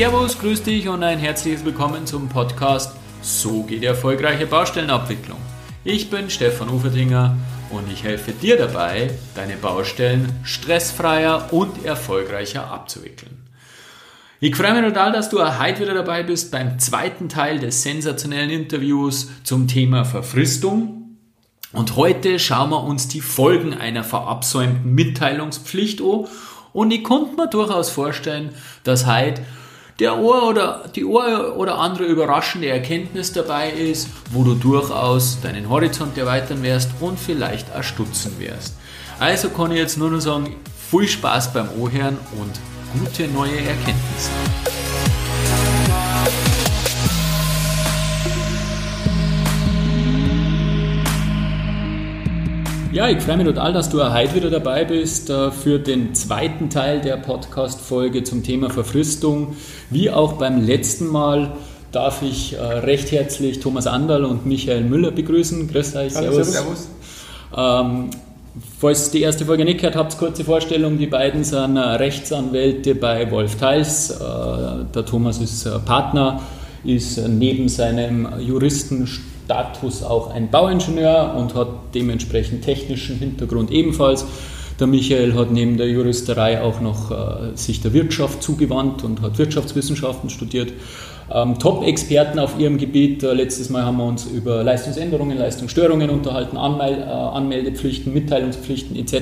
Servus, grüß dich und ein herzliches Willkommen zum Podcast So geht erfolgreiche Baustellenabwicklung. Ich bin Stefan Ufertinger und ich helfe dir dabei, deine Baustellen stressfreier und erfolgreicher abzuwickeln. Ich freue mich total, dass du heute wieder dabei bist beim zweiten Teil des sensationellen Interviews zum Thema Verfristung. Und heute schauen wir uns die Folgen einer verabsäumten Mitteilungspflicht an. Und ich konnte mir durchaus vorstellen, dass heute der Ohr oder die Ohr oder andere überraschende Erkenntnis dabei ist, wo du durchaus deinen Horizont erweitern wirst und vielleicht auch stutzen wirst. Also kann ich jetzt nur noch sagen, viel Spaß beim Ohren und gute neue Erkenntnisse. Ja, ich freue mich total, dass du heute wieder dabei bist äh, für den zweiten Teil der Podcast-Folge zum Thema Verfristung. Wie auch beim letzten Mal darf ich äh, recht herzlich Thomas Anderl und Michael Müller begrüßen. Grüß euch, servus. servus. Ähm, falls ihr die erste Folge nicht gehört habt, kurze Vorstellung. Die beiden sind äh, Rechtsanwälte bei Wolf Theils. Der Thomas ist Partner, ist neben seinem Juristen Status auch ein Bauingenieur und hat dementsprechend technischen Hintergrund ebenfalls. Der Michael hat neben der Juristerei auch noch äh, sich der Wirtschaft zugewandt und hat Wirtschaftswissenschaften studiert. Ähm, Top-Experten auf ihrem Gebiet. Äh, letztes Mal haben wir uns über Leistungsänderungen, Leistungsstörungen unterhalten, Anmel äh, Anmeldepflichten, Mitteilungspflichten etc.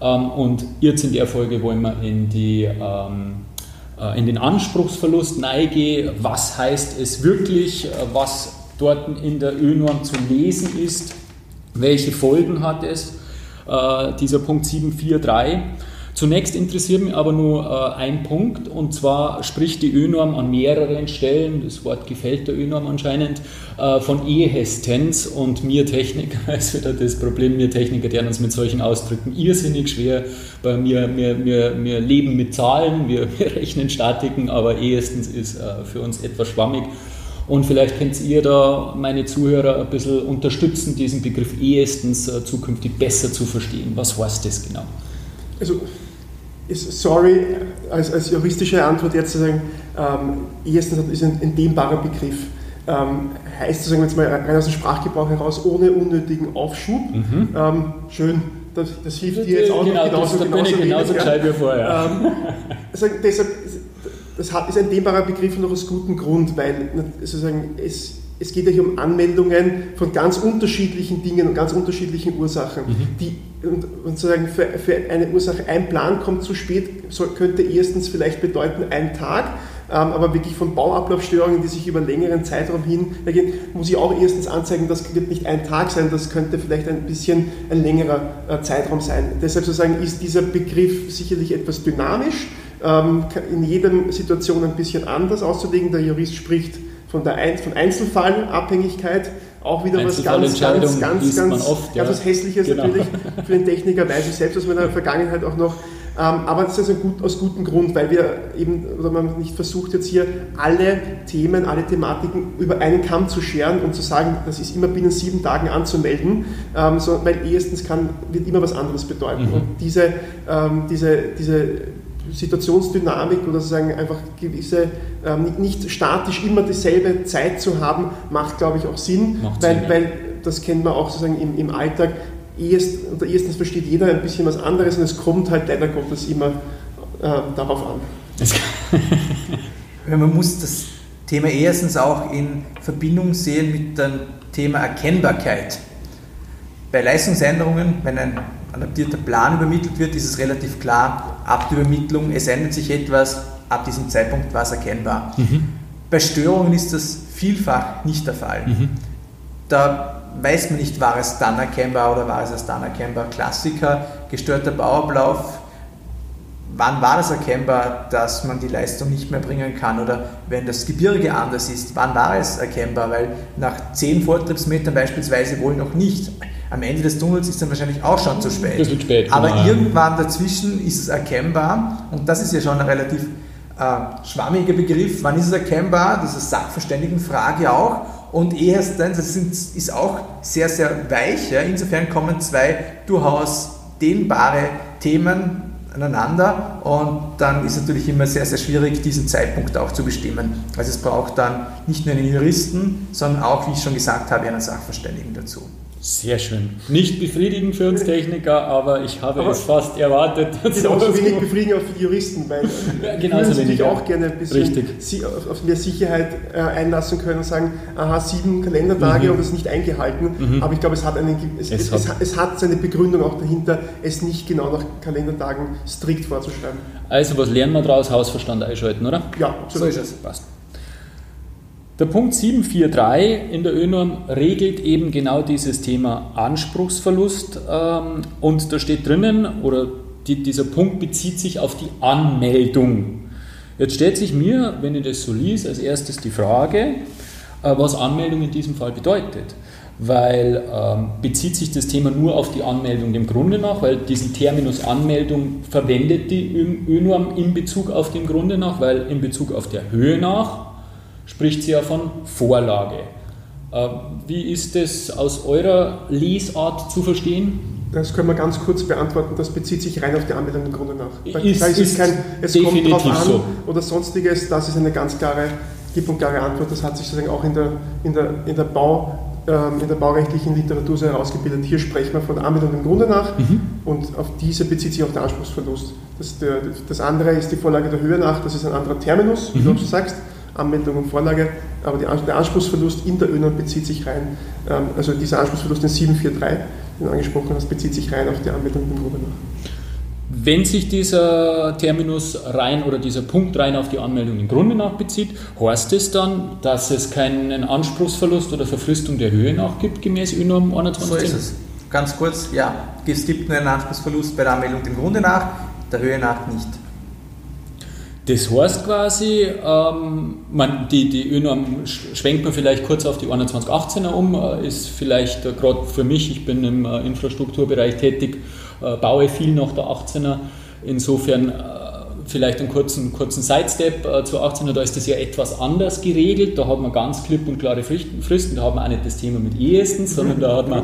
Ähm, und jetzt in der Folge wollen wir in die ähm, äh, in den Anspruchsverlust neige. Was heißt es wirklich? Äh, was dort in der ÖNORM zu lesen ist, welche Folgen hat es, äh, dieser Punkt 743. Zunächst interessiert mich aber nur äh, ein Punkt und zwar spricht die ÖNORM an mehreren Stellen, das Wort gefällt der ÖNORM anscheinend, äh, von Ehestens und mir Techniker, ist wieder das Problem, mir Techniker, die uns mit solchen Ausdrücken irrsinnig schwer, bei mir, wir, wir, wir leben mit Zahlen, wir, wir rechnen Statiken, aber ehestens ist für uns etwas schwammig. Und vielleicht könnt ihr da meine Zuhörer ein bisschen unterstützen, diesen Begriff ehestens äh, zukünftig besser zu verstehen. Was heißt das genau? Also, sorry, als, als juristische Antwort jetzt zu sagen, ähm, ehestens ist ein entdehnbarer Begriff. Ähm, heißt sozusagen jetzt mal rein aus dem Sprachgebrauch heraus, ohne unnötigen Aufschub. Mhm. Ähm, schön, das, das hilft dir jetzt auch genau, noch genauso, das, genauso, genauso gescheit wie vorher. Ähm, also deshalb das ist ein dehnbarer Begriff noch aus gutem Grund, weil sozusagen es, es geht ja hier um Anmeldungen von ganz unterschiedlichen Dingen und ganz unterschiedlichen Ursachen. Mhm. Die, und, und sozusagen für, für, eine Ursache, ein Plan kommt zu spät, soll, könnte erstens vielleicht bedeuten ein Tag, ähm, aber wirklich von Bauablaufstörungen, die sich über einen längeren Zeitraum hin ergehen, muss ich auch erstens anzeigen, das wird nicht ein Tag sein, das könnte vielleicht ein bisschen ein längerer äh, Zeitraum sein. Deshalb sozusagen ist dieser Begriff sicherlich etwas dynamisch in jeder Situation ein bisschen anders auszulegen. Der Jurist spricht von der Ein von Einzelfallabhängigkeit, auch wieder was ganz, ganz, ganz, ganz, oft, ganz ja. was Hässliches genau. natürlich für den Techniker, weiß ich selbst aus meiner Vergangenheit auch noch. Ähm, aber das ist also gut, aus gutem Grund, weil wir eben, oder man nicht versucht jetzt hier alle Themen, alle Thematiken über einen Kamm zu scheren und zu sagen, das ist immer binnen sieben Tagen anzumelden, ähm, weil erstens kann, wird immer was anderes bedeuten. Mhm. Und diese, ähm, diese, diese Situationsdynamik oder sozusagen einfach gewisse, ähm, nicht statisch immer dieselbe Zeit zu haben, macht, glaube ich, auch Sinn, macht weil, Sinn ja. weil das kennt man auch sozusagen im, im Alltag. Erst, oder erstens versteht jeder ein bisschen was anderes und es kommt halt leider Gottes immer äh, darauf an. man muss das Thema erstens auch in Verbindung sehen mit dem Thema Erkennbarkeit. Bei Leistungsänderungen, wenn ein adaptierter Plan übermittelt wird, ist es relativ klar, ab der Übermittlung, es ändert sich etwas, ab diesem Zeitpunkt war es erkennbar. Mhm. Bei Störungen ist das vielfach nicht der Fall. Mhm. Da weiß man nicht, war es dann erkennbar oder war es erst dann erkennbar. Klassiker, gestörter Bauablauf, wann war das erkennbar, dass man die Leistung nicht mehr bringen kann oder wenn das Gebirge anders ist, wann war es erkennbar, weil nach 10 Vortriebsmetern beispielsweise wohl noch nicht am Ende des Tunnels ist dann wahrscheinlich auch schon zu spät. Wird spät. Aber genau. irgendwann dazwischen ist es erkennbar und das ist ja schon ein relativ äh, schwammiger Begriff. Wann ist es erkennbar? Das ist eine Sachverständigenfrage auch. Und erstens, das sind, ist auch sehr, sehr weich. Ja. Insofern kommen zwei durchaus dehnbare Themen aneinander und dann ist natürlich immer sehr, sehr schwierig, diesen Zeitpunkt auch zu bestimmen. Also es braucht dann nicht nur einen Juristen, sondern auch, wie ich schon gesagt habe, einen Sachverständigen dazu. Sehr schön. Nicht befriedigend für uns Techniker, aber ich habe aber es fast erwartet. Genauso wenig befriedigend auch für die Juristen, weil ja, genauso die sich auch gerne ein bisschen Richtig. auf mehr Sicherheit äh, einlassen können und sagen, aha, sieben Kalendertage mhm. und das nicht eingehalten. Mhm. Aber ich glaube, es hat, einen, es, es, es, hat, es hat seine Begründung auch dahinter, es nicht genau nach Kalendertagen strikt vorzuschreiben. Also was lernen wir daraus? Hausverstand einschalten, oder? Ja, absolut. so ist es. Passt. Der Punkt 743 in der ÖNORM regelt eben genau dieses Thema Anspruchsverlust ähm, und da steht drinnen, oder die, dieser Punkt bezieht sich auf die Anmeldung. Jetzt stellt sich mir, wenn ich das so liest, als erstes die Frage, äh, was Anmeldung in diesem Fall bedeutet. Weil ähm, bezieht sich das Thema nur auf die Anmeldung dem Grunde nach, weil diesen Terminus Anmeldung verwendet die ÖNORM in Bezug auf den Grunde nach, weil in Bezug auf der Höhe nach spricht sie ja von Vorlage. Äh, wie ist das aus eurer Lesart zu verstehen? Das können wir ganz kurz beantworten. Das bezieht sich rein auf die Anmeldung im Grunde nach. Ist, da ist, ist kein, es kommt drauf an so. oder sonstiges. Das ist eine ganz klare, klipp und klare Antwort. Das hat sich sozusagen auch in der, in der, in der Bau ähm, in der baurechtlichen Literatur so herausgebildet. Hier sprechen wir von Anmeldung im Grunde nach mhm. und auf diese bezieht sich auch der Anspruchsverlust. Das, der, das andere ist die Vorlage der Höhe nach, das ist ein anderer Terminus, wie mhm. du auch so sagst. Anmeldung und Vorlage, aber der Anspruchsverlust in der ÖNOM bezieht sich rein, ähm, also dieser Anspruchsverlust in 743, den du angesprochen hast, bezieht sich rein auf die Anmeldung im Grunde nach. Wenn sich dieser Terminus rein oder dieser Punkt rein auf die Anmeldung im Grunde nach bezieht, heißt es dann, dass es keinen Anspruchsverlust oder Verfristung der Höhe nach gibt, gemäß ÖNOM 21? So ist es. Ganz kurz, ja, es gibt nur einen Anspruchsverlust bei der Anmeldung im Grunde nach, der Höhe nach nicht. Das heißt quasi, ähm, man, die, die ÖNORM schwenkt man vielleicht kurz auf die 2118er um, äh, ist vielleicht äh, gerade für mich, ich bin im äh, Infrastrukturbereich tätig, äh, baue viel nach der 18er, insofern äh, vielleicht einen kurzen, kurzen Sidestep äh, zur 18er, da ist das ja etwas anders geregelt, da hat man ganz klipp und klare Fristen, da hat man auch nicht das Thema mit ehestens, sondern da hat man,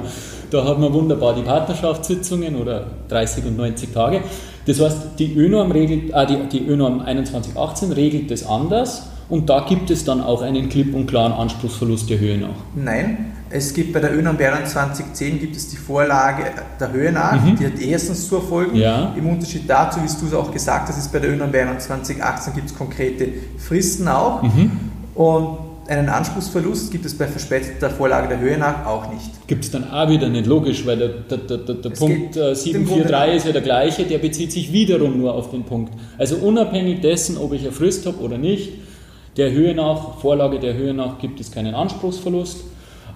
da hat man wunderbar die Partnerschaftssitzungen oder 30 und 90 Tage. Das heißt, die ÖNORM, regelt, äh, die, die ÖNORM 2118 regelt das anders und da gibt es dann auch einen klipp und klaren Anspruchsverlust der Höhe nach. Nein, es gibt bei der ÖNORM 2110 gibt es die Vorlage der Höhe nach, mhm. die hat erstens zu erfolgen. Ja. Im Unterschied dazu, wie du es auch gesagt hast, ist bei der ÖNORM 2118 gibt es konkrete Fristen auch. Mhm. Und einen Anspruchsverlust gibt es bei verspäteter Vorlage der Höhe nach auch nicht. Gibt es dann auch wieder nicht logisch, weil der, der, der, der Punkt 743 äh, ist ja der gleiche, der bezieht sich wiederum nur auf den Punkt. Also unabhängig dessen, ob ich eine Frist habe oder nicht, der Höhe nach, Vorlage der Höhe nach gibt es keinen Anspruchsverlust.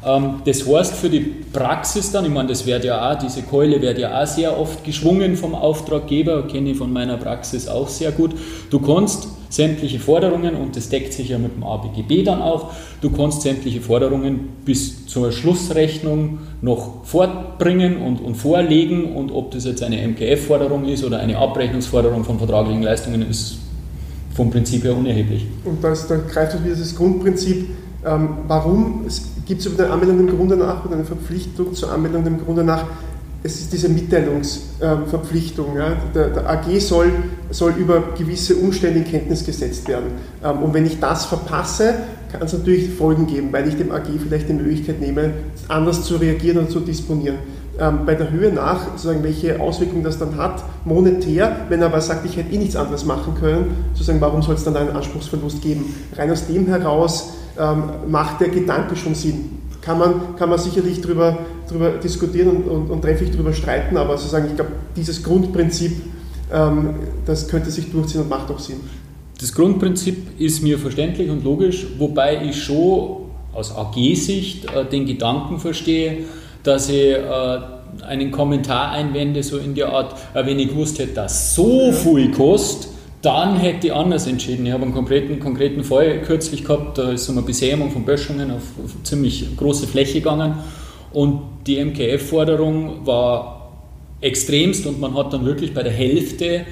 Ähm, das heißt für die Praxis dann, ich meine, das wird ja auch, diese Keule wird ja auch sehr oft geschwungen vom Auftraggeber, kenne ich von meiner Praxis auch sehr gut. Du kannst sämtliche Forderungen, und das deckt sich ja mit dem ABGB dann auch, du kannst sämtliche Forderungen bis zur Schlussrechnung noch fortbringen und, und vorlegen und ob das jetzt eine MKF-Forderung ist oder eine Abrechnungsforderung von vertraglichen Leistungen, ist vom Prinzip her unerheblich. Und das, da greift wieder das Grundprinzip, ähm, warum gibt es über eine Anmeldung dem Grunde nach oder eine Verpflichtung zur Anmeldung dem Grunde nach? Es ist diese Mitteilungsverpflichtung. Ja? Der, der, AG soll, soll über gewisse Umstände in Kenntnis gesetzt werden. Ähm, und wenn ich das verpasse, kann es natürlich Folgen geben, weil ich dem AG vielleicht die Möglichkeit nehme, anders zu reagieren und zu disponieren. Ähm, bei der Höhe nach, sozusagen, welche Auswirkungen das dann hat, monetär, wenn er aber sagt, ich hätte eh nichts anderes machen können, sozusagen, warum soll es dann einen Anspruchsverlust geben? Rein aus dem heraus ähm, macht der Gedanke schon Sinn. Kann man, kann man sicherlich darüber drüber diskutieren und, und, und trefflich darüber streiten, aber sozusagen, ich glaube, dieses Grundprinzip, ähm, das könnte sich durchziehen und macht auch Sinn. Das Grundprinzip ist mir verständlich und logisch, wobei ich schon aus AG-Sicht äh, den Gedanken verstehe, dass ich äh, einen Kommentar einwende, so in der Art, äh, wenn ich gewusst hätte, dass so viel kostet, dann hätte ich anders entschieden. Ich habe einen konkreten, konkreten Fall kürzlich gehabt, da ist um eine Besämung von Böschungen auf, auf ziemlich große Fläche gegangen und die MKF-Forderung war extremst und man hat dann wirklich bei der Hälfte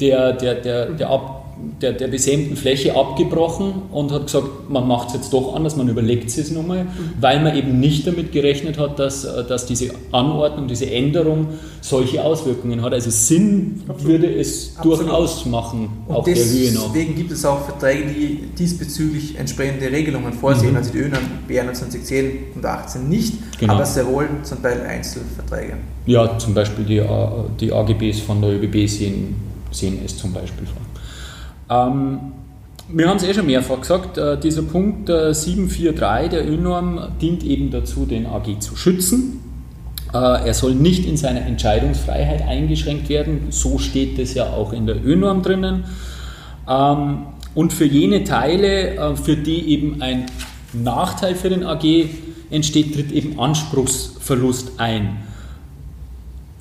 der, der, der, der, Ab, der, der besämten Fläche abgebrochen und hat gesagt, man macht es jetzt doch anders, man überlegt es nochmal, mhm. weil man eben nicht damit gerechnet hat, dass, dass diese Anordnung, diese Änderung solche Auswirkungen hat. Also Sinn Absolut. würde es Absolut. durchaus machen, und auch der Höhe noch. Deswegen gibt es auch Verträge, die diesbezüglich entsprechende Regelungen vorsehen, mhm. also die ÖNAM BR 2010 und 18 nicht, genau. aber sehr wohl zum Teil Einzelverträge. Ja, zum Beispiel die, die AGBs von der ÖBB sehen, sehen es zum Beispiel vor. Ähm, wir haben es eh schon mehrfach gesagt, äh, dieser Punkt äh, 743 der ÖNorm dient eben dazu, den AG zu schützen. Äh, er soll nicht in seiner Entscheidungsfreiheit eingeschränkt werden, so steht es ja auch in der ÖNorm drinnen. Ähm, und für jene Teile, äh, für die eben ein Nachteil für den AG entsteht, tritt eben Anspruchsverlust ein.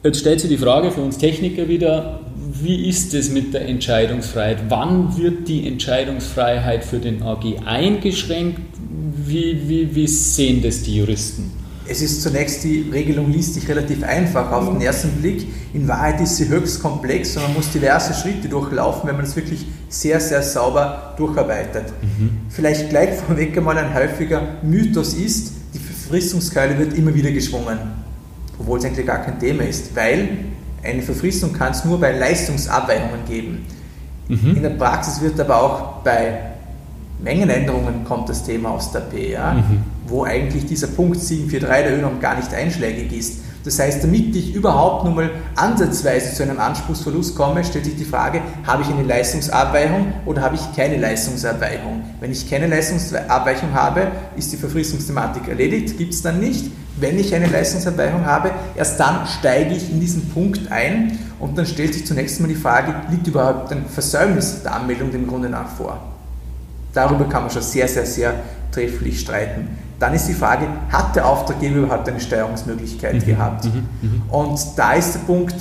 Jetzt stellt sich die Frage für uns Techniker wieder, wie ist es mit der Entscheidungsfreiheit? Wann wird die Entscheidungsfreiheit für den AG eingeschränkt? Wie, wie, wie sehen das die Juristen? Es ist zunächst, die Regelung liest sich relativ einfach auf den ersten Blick. In Wahrheit ist sie höchst komplex und man muss diverse Schritte durchlaufen, wenn man es wirklich sehr, sehr sauber durcharbeitet. Mhm. Vielleicht gleich vorweg einmal ein häufiger Mythos ist, die Verfristungskeule wird immer wieder geschwungen, obwohl es eigentlich gar kein Thema ist, weil eine Verfristung kann es nur bei Leistungsabweichungen geben. Mhm. In der Praxis wird aber auch bei Mengenänderungen kommt das Thema aus der PA, mhm. wo eigentlich dieser Punkt 743 der ÖNOM gar nicht einschlägig ist. Das heißt, damit ich überhaupt nur mal ansatzweise zu einem Anspruchsverlust komme, stellt sich die Frage, habe ich eine Leistungsabweichung oder habe ich keine Leistungsabweichung? Wenn ich keine Leistungsabweichung habe, ist die Verfristungsthematik erledigt, gibt es dann nicht. Wenn ich eine Leistungsabweichung habe, erst dann steige ich in diesen Punkt ein und dann stellt sich zunächst mal die Frage, liegt überhaupt ein Versäumnis der Anmeldung dem Grunde nach vor? Darüber kann man schon sehr, sehr, sehr trefflich streiten. Dann ist die Frage, hat der Auftraggeber überhaupt eine Steuerungsmöglichkeit mhm. gehabt? Mhm. Mhm. Und da ist der Punkt,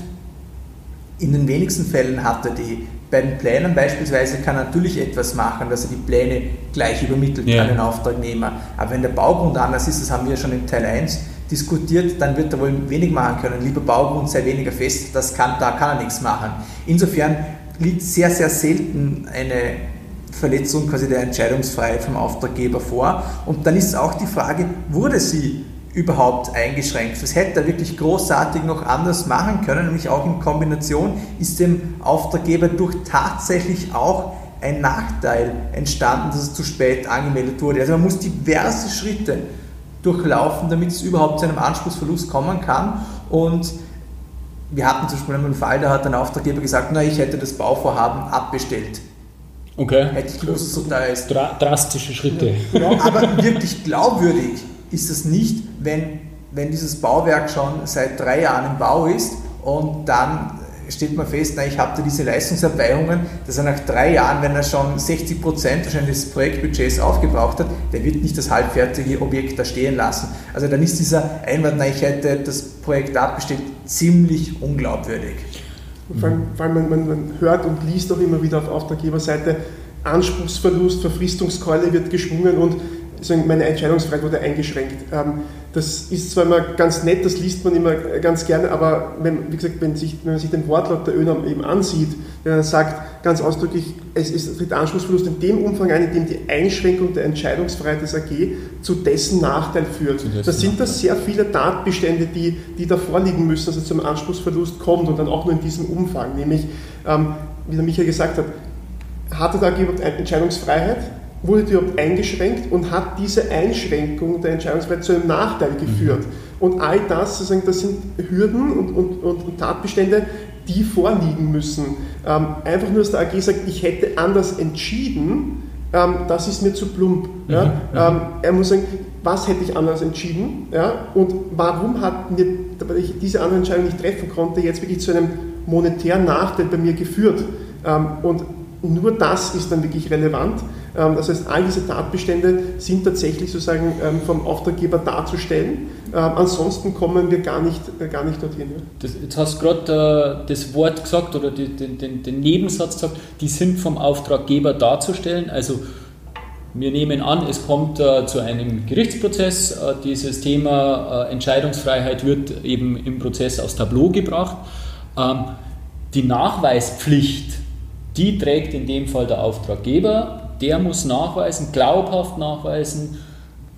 in den wenigsten Fällen hat er die. Bei den Plänen beispielsweise kann er natürlich etwas machen, dass er die Pläne gleich übermittelt ja. an den Auftragnehmer. Aber wenn der Baugrund anders ist, das haben wir schon in Teil 1 diskutiert, dann wird er wohl wenig machen können. Lieber Baugrund sei weniger fest, das kann, da kann er nichts machen. Insofern liegt sehr, sehr selten eine Verletzung quasi der Entscheidungsfreiheit vom Auftraggeber vor. Und dann ist auch die Frage, wurde sie überhaupt eingeschränkt? Was hätte er wirklich großartig noch anders machen können? Nämlich auch in Kombination ist dem Auftraggeber durch tatsächlich auch ein Nachteil entstanden, dass es zu spät angemeldet wurde. Also man muss diverse Schritte durchlaufen, damit es überhaupt zu einem Anspruchsverlust kommen kann. Und wir hatten zum Beispiel einen Fall, da hat ein Auftraggeber gesagt, na, ich hätte das Bauvorhaben abbestellt. Okay. Hätte ich gewusst, so da ist. Dra drastische Schritte. Ja, aber wirklich glaubwürdig ist es nicht, wenn, wenn dieses Bauwerk schon seit drei Jahren im Bau ist und dann stellt man fest, na, ich habe da diese Leistungsabweichungen, dass er nach drei Jahren, wenn er schon 60 Prozent wahrscheinlich des Projektbudgets aufgebraucht hat, der wird nicht das halbfertige Objekt da stehen lassen. Also dann ist dieser Einwand, na, ich hätte das Projekt abgestellt, ziemlich unglaubwürdig. Vor allem, vor man, man, hört und liest auch immer wieder auf Auftraggeberseite, Anspruchsverlust, Verfristungskeule wird geschwungen und meine Entscheidungsfreiheit wurde eingeschränkt. Ähm, das ist zwar immer ganz nett, das liest man immer ganz gerne, aber wenn, wie gesagt, wenn, sich, wenn man sich den Wortlaut der ÖNOM eben ansieht, der dann sagt ganz ausdrücklich, es, es tritt Anspruchsverlust in dem Umfang ein, in dem die Einschränkung der Entscheidungsfreiheit des AG zu dessen Nachteil führt. Da sind das sehr viele Tatbestände, die, die da vorliegen müssen, dass es zum Anspruchsverlust kommt und dann auch nur in diesem Umfang. Nämlich, ähm, wie der Michael gesagt hat, hatte der AG überhaupt Entscheidungsfreiheit? wurde die überhaupt eingeschränkt und hat diese Einschränkung der Entscheidungsfreiheit zu einem Nachteil geführt. Mhm. Und all das, sozusagen, das sind Hürden und, und, und Tatbestände, die vorliegen müssen. Ähm, einfach nur, dass der AG sagt, ich hätte anders entschieden, ähm, das ist mir zu plump. Mhm. Ja? Ähm, er muss sagen, was hätte ich anders entschieden ja? und warum hat mir, weil ich diese andere Entscheidung nicht treffen konnte, jetzt wirklich zu einem monetären Nachteil bei mir geführt. Ähm, und nur das ist dann wirklich relevant. Ähm, das heißt, all diese Tatbestände sind tatsächlich sozusagen ähm, vom Auftraggeber darzustellen. Ähm, ansonsten kommen wir gar nicht, äh, gar nicht dorthin. Das, jetzt hast du gerade äh, das Wort gesagt oder den, den, den Nebensatz gesagt, die sind vom Auftraggeber darzustellen. Also wir nehmen an, es kommt äh, zu einem Gerichtsprozess. Äh, dieses Thema äh, Entscheidungsfreiheit wird eben im Prozess aufs Tableau gebracht. Ähm, die Nachweispflicht die trägt in dem Fall der Auftraggeber. Der muss nachweisen, glaubhaft nachweisen,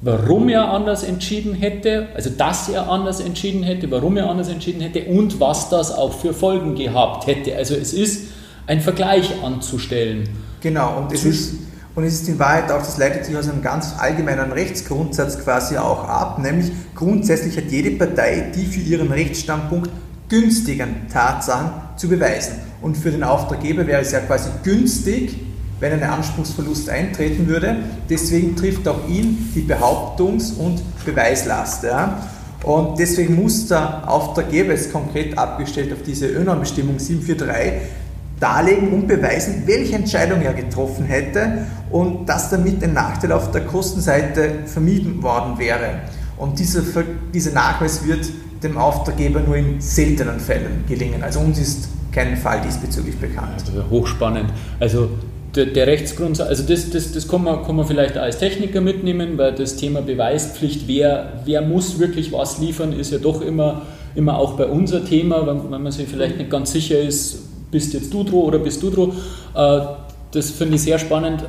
warum er anders entschieden hätte, also dass er anders entschieden hätte, warum er anders entschieden hätte und was das auch für Folgen gehabt hätte. Also es ist ein Vergleich anzustellen. Genau, und es ist, und es ist in Wahrheit auch, das leitet sich aus einem ganz allgemeinen Rechtsgrundsatz quasi auch ab, nämlich grundsätzlich hat jede Partei die für ihren Rechtsstandpunkt günstigen Tatsachen zu beweisen. Und für den Auftraggeber wäre es ja quasi günstig, wenn ein Anspruchsverlust eintreten würde. Deswegen trifft auch ihn die Behauptungs- und Beweislast. Ja. Und deswegen muss der Auftraggeber, es konkret abgestellt auf diese ÖNORM-Bestimmung 743, darlegen und beweisen, welche Entscheidung er getroffen hätte und dass damit ein Nachteil auf der Kostenseite vermieden worden wäre. Und dieser, dieser Nachweis wird dem Auftraggeber nur in seltenen Fällen gelingen. Also uns ist kein Fall diesbezüglich bekannt. Also hochspannend. Also der, der Rechtsgrundsatz, also das, das, das kann, man, kann man vielleicht als Techniker mitnehmen, weil das Thema Beweispflicht, wer, wer muss wirklich was liefern, ist ja doch immer, immer auch bei unser Thema, wenn, wenn man sich vielleicht nicht ganz sicher ist, bist jetzt du dran oder bist du dran. Äh, das finde ich sehr spannend.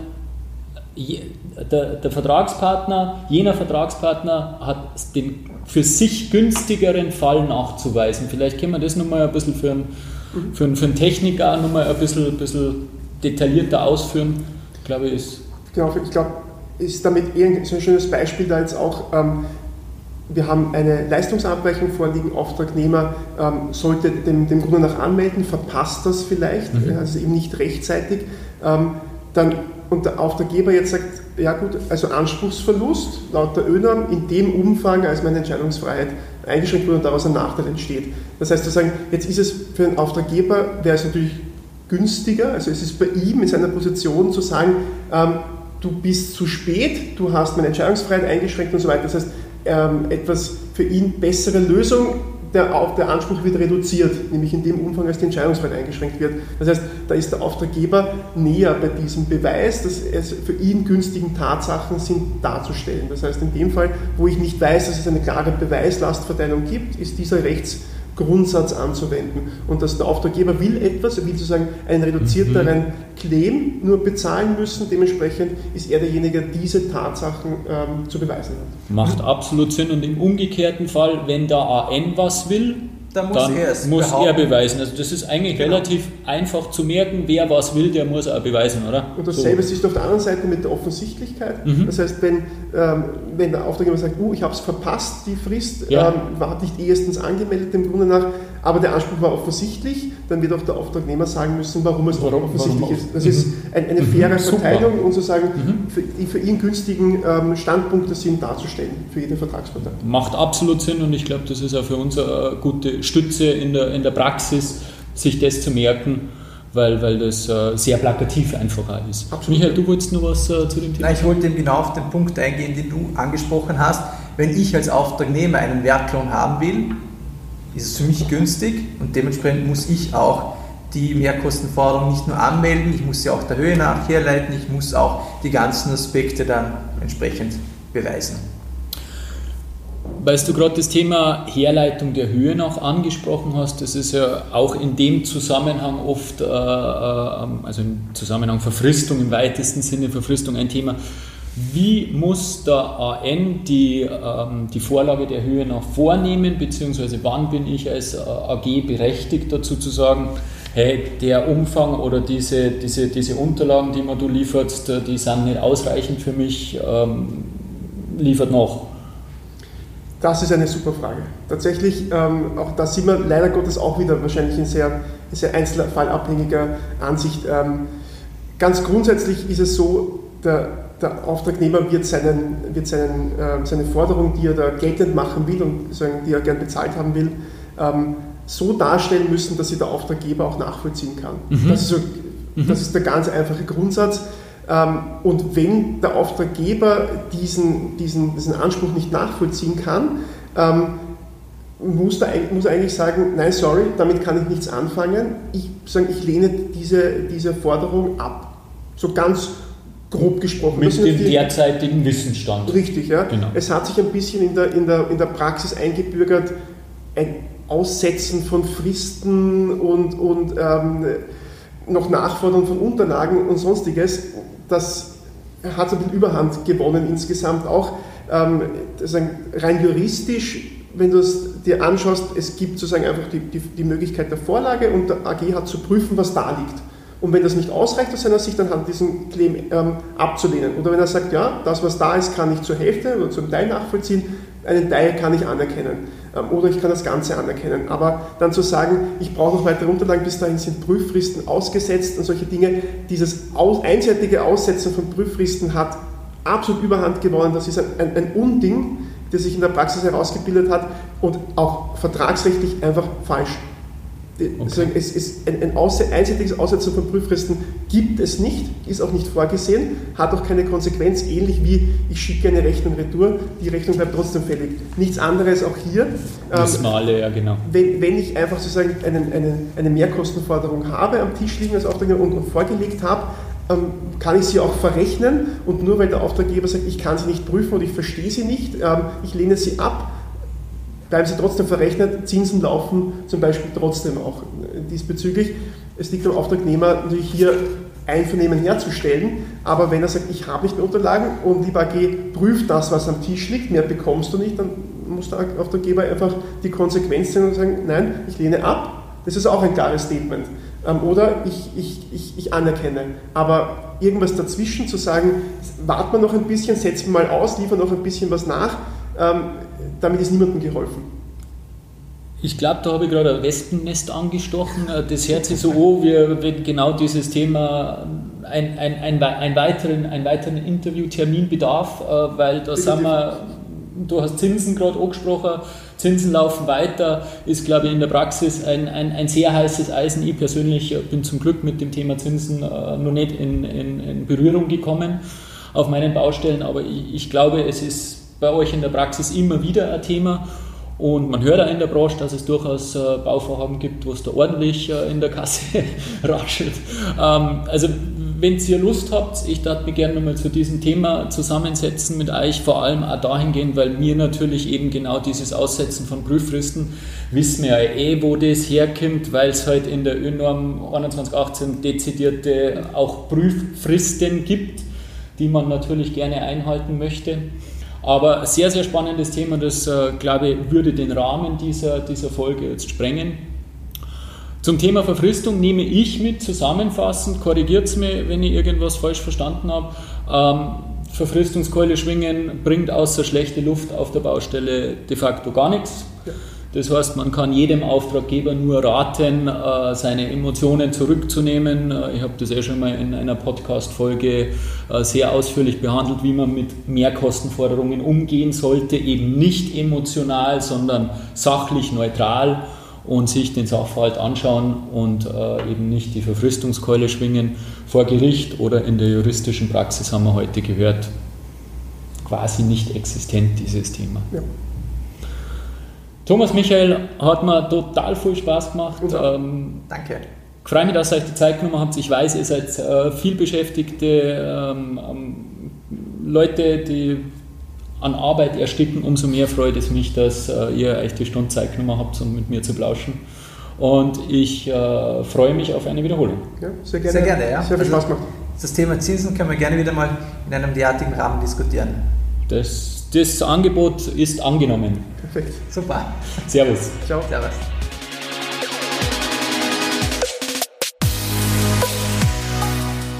Der, der, Vertragspartner, jener Vertragspartner hat den für sich günstigeren Fall nachzuweisen. Vielleicht können wir das nochmal ein bisschen für einen, für einen, für einen Techniker nochmal ein bisschen, ein bisschen detaillierter ausführen. Ich glaube, ist. Genau, ich glaube, ist damit eher so ein schönes Beispiel da jetzt auch. Ähm, wir haben eine Leistungsabweichung vorliegen, Auftragnehmer ähm, sollte dem, dem Grunde nach anmelden, verpasst das vielleicht, mhm. also eben nicht rechtzeitig. Ähm, dann, und der Auftraggeber jetzt sagt, ja gut, also Anspruchsverlust laut der ÖNORM in dem Umfang, als meine Entscheidungsfreiheit eingeschränkt wurde und daraus ein Nachteil entsteht. Das heißt zu sagen, jetzt ist es für den Auftraggeber, wäre es natürlich günstiger, also es ist bei ihm in seiner Position zu sagen, ähm, du bist zu spät, du hast meine Entscheidungsfreiheit eingeschränkt und so weiter. Das heißt, ähm, etwas für ihn bessere Lösung, der, auch der Anspruch wird reduziert, nämlich in dem Umfang, als die Entscheidungsfreiheit eingeschränkt wird. Das heißt, da ist der Auftraggeber näher bei diesem Beweis, dass es für ihn günstigen Tatsachen sind darzustellen. Das heißt, in dem Fall, wo ich nicht weiß, dass es eine klare Beweislastverteilung gibt, ist dieser Rechts Grundsatz anzuwenden. Und dass der Auftraggeber will etwas, er will sozusagen einen reduzierteren mhm. Claim nur bezahlen müssen. Dementsprechend ist er derjenige, der diese Tatsachen ähm, zu beweisen hat. Macht absolut Sinn. Und im umgekehrten Fall, wenn der AN was will, dann muss, dann er, muss er, beweisen. Also das ist eigentlich genau. relativ einfach zu merken, wer was will, der muss auch beweisen, oder? Und dasselbe so. ist auf der anderen Seite mit der Offensichtlichkeit. Mhm. Das heißt, wenn, ähm, wenn der Auftraggeber sagt, uh, ich habe es verpasst, die Frist, ja. ähm, war nicht erstens angemeldet, dem Grunde nach, aber der Anspruch war offensichtlich, dann wird auch der Auftragnehmer sagen müssen, warum es warum, offensichtlich warum ist. Das mhm. ist ein, eine faire mhm. Verteilung und sozusagen mhm. für, die für ihn günstigen ähm, Standpunkte sind darzustellen, für jede Vertragspartei. Macht absolut Sinn und ich glaube, das ist auch für uns eine gute Stütze in der, in der Praxis, sich das zu merken weil, weil das äh, sehr plakativ einfacher ist. Absolut. Michael, du wolltest noch was äh, zu dem Thema? Nein, ich wollte genau auf den Punkt eingehen, den du angesprochen hast. Wenn ich als Auftragnehmer einen Wertlohn haben will, ist es für mich günstig und dementsprechend muss ich auch die Mehrkostenforderung nicht nur anmelden, ich muss sie auch der Höhe nach herleiten, ich muss auch die ganzen Aspekte dann entsprechend beweisen. Weil du gerade das Thema Herleitung der Höhe noch angesprochen hast, das ist ja auch in dem Zusammenhang oft, äh, äh, also im Zusammenhang Verfristung im weitesten Sinne, Verfristung ein Thema, wie muss der AN die, ähm, die Vorlage der Höhe noch vornehmen, beziehungsweise wann bin ich als äh, AG berechtigt dazu zu sagen, hey, der Umfang oder diese, diese, diese Unterlagen, die man du lieferst, äh, die sind nicht ausreichend für mich, ähm, liefert noch. Das ist eine super Frage. Tatsächlich, ähm, auch da sind wir leider Gottes auch wieder wahrscheinlich in sehr, sehr einzelfallabhängiger Ansicht. Ähm, ganz grundsätzlich ist es so, der der Auftragnehmer wird, seinen, wird seinen, äh, seine Forderung, die er da geltend machen will und die er gern bezahlt haben will, ähm, so darstellen müssen, dass sie der Auftraggeber auch nachvollziehen kann. Mhm. Das, ist so, mhm. das ist der ganz einfache Grundsatz. Ähm, und wenn der Auftraggeber diesen, diesen, diesen Anspruch nicht nachvollziehen kann, ähm, muss, da, muss er eigentlich sagen, nein, sorry, damit kann ich nichts anfangen. Ich, sagen, ich lehne diese, diese Forderung ab. So ganz grob gesprochen. Mit dem derzeitigen Wissensstand. Richtig, ja. Genau. Es hat sich ein bisschen in der, in, der, in der Praxis eingebürgert, ein Aussetzen von Fristen und, und ähm, noch Nachfordern von Unterlagen und sonstiges, das hat ein bisschen Überhand gewonnen insgesamt auch. Ähm, rein juristisch, wenn du es dir anschaust, es gibt sozusagen einfach die, die, die Möglichkeit der Vorlage und der AG hat zu prüfen, was da liegt. Und wenn das nicht ausreicht aus seiner Sicht, dann hat diesen Claim ähm, abzulehnen. Oder wenn er sagt, ja, das, was da ist, kann ich zur Hälfte oder zum Teil nachvollziehen, einen Teil kann ich anerkennen. Ähm, oder ich kann das Ganze anerkennen. Aber dann zu sagen, ich brauche noch weitere Unterlagen, bis dahin sind Prüffristen ausgesetzt und solche Dinge, dieses aus, einseitige Aussetzen von Prüffristen hat absolut überhand gewonnen. Das ist ein, ein, ein Unding, der sich in der Praxis herausgebildet hat und auch vertragsrechtlich einfach falsch Okay. Es ist ein, ein einseitiges Aussetzen von Prüffristen gibt es nicht, ist auch nicht vorgesehen, hat auch keine Konsequenz, ähnlich wie ich schicke eine Rechnung retour, die Rechnung bleibt trotzdem fällig. Nichts anderes auch hier. Das Male, ja genau. Wenn, wenn ich einfach sozusagen eine, eine, eine Mehrkostenforderung habe am Tisch liegen als Auftraggeber und, und vorgelegt habe, ähm, kann ich sie auch verrechnen und nur weil der Auftraggeber sagt, ich kann sie nicht prüfen und ich verstehe sie nicht, ähm, ich lehne sie ab, bleiben sie trotzdem verrechnet, Zinsen laufen zum Beispiel trotzdem auch diesbezüglich. Es liegt am Auftragnehmer natürlich hier Einvernehmen herzustellen, aber wenn er sagt, ich habe nicht mehr Unterlagen und die AG prüft das, was am Tisch liegt, mehr bekommst du nicht, dann muss der Auftraggeber einfach die Konsequenz ziehen und sagen, nein, ich lehne ab. Das ist auch ein klares Statement. Ähm, oder ich, ich, ich, ich anerkenne. Aber irgendwas dazwischen zu sagen, warten wir noch ein bisschen, setzen wir mal aus, liefern noch ein bisschen was nach, damit ist niemandem geholfen. Ich glaube, da habe ich gerade ein Wespennest angestochen. Äh, das hört sich so an, wie wenn genau dieses Thema ein, ein, ein, ein weiteren, einen weiteren Interviewtermin bedarf, äh, weil da sind wir, du hast Zinsen gerade angesprochen, Zinsen laufen weiter, ist, glaube ich, in der Praxis ein, ein, ein sehr heißes Eisen. Ich persönlich bin zum Glück mit dem Thema Zinsen äh, noch nicht in, in, in Berührung gekommen auf meinen Baustellen, aber ich, ich glaube, es ist bei euch in der Praxis immer wieder ein Thema. Und man hört auch in der Branche, dass es durchaus äh, Bauvorhaben gibt, wo es da ordentlich äh, in der Kasse raschelt. Ähm, also wenn ihr Lust habt, ich darf mich gerne nochmal zu diesem Thema zusammensetzen mit euch, vor allem auch dahingehend, weil mir natürlich eben genau dieses Aussetzen von Prüffristen, wissen wir ja eh, wo das herkommt, weil es halt in der ÖNorm 2118 dezidierte auch Prüffristen gibt, die man natürlich gerne einhalten möchte. Aber sehr, sehr spannendes Thema, das, äh, glaube ich, würde den Rahmen dieser, dieser Folge jetzt sprengen. Zum Thema Verfristung nehme ich mit zusammenfassend, korrigiert es mir, wenn ich irgendwas falsch verstanden habe. Ähm, Verfristungskeule schwingen bringt außer schlechte Luft auf der Baustelle de facto gar nichts. Ja. Das heißt, man kann jedem Auftraggeber nur raten, äh, seine Emotionen zurückzunehmen. Äh, ich habe das ja schon mal in einer Podcast-Folge äh, sehr ausführlich behandelt, wie man mit Mehrkostenforderungen umgehen sollte. Eben nicht emotional, sondern sachlich neutral und sich den Sachverhalt anschauen und eben nicht die Verfristungskeule schwingen vor Gericht oder in der juristischen Praxis haben wir heute gehört, quasi nicht existent dieses Thema. Ja. Thomas Michael hat mir total viel Spaß gemacht. Ähm, Danke. Ich freue mich, dass ihr euch die Zeit genommen habt. Ich weiß, ihr seid äh, viel beschäftigte ähm, ähm, Leute, die an Arbeit ersticken. Umso mehr freut es mich, dass äh, ihr euch die Stunde Zeit genommen habt, um mit mir zu plauschen. Und ich äh, freue mich auf eine Wiederholung. Ja, sehr gerne. Sehr gerne, ja. Sehr viel Spaß gemacht. Das Thema Zinsen können wir gerne wieder mal in einem derartigen Rahmen diskutieren. Das, das Angebot ist angenommen. Perfekt. Super. Servus. Ciao. Servus.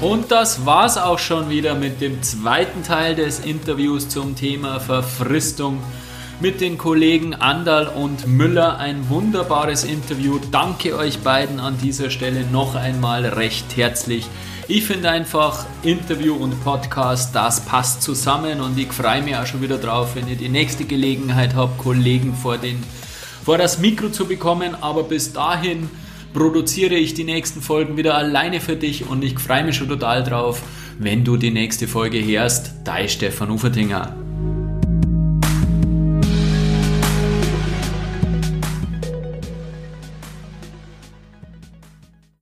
Und das war's auch schon wieder mit dem zweiten Teil des Interviews zum Thema Verfristung mit den Kollegen Andal und Müller. Ein wunderbares Interview. Danke euch beiden an dieser Stelle noch einmal recht herzlich. Ich finde einfach Interview und Podcast, das passt zusammen und ich freue mich auch schon wieder drauf, wenn ihr die nächste Gelegenheit habt, Kollegen vor, den, vor das Mikro zu bekommen. Aber bis dahin produziere ich die nächsten Folgen wieder alleine für dich und ich freue mich schon total drauf, wenn du die nächste Folge hörst. Dein Stefan Ufertinger.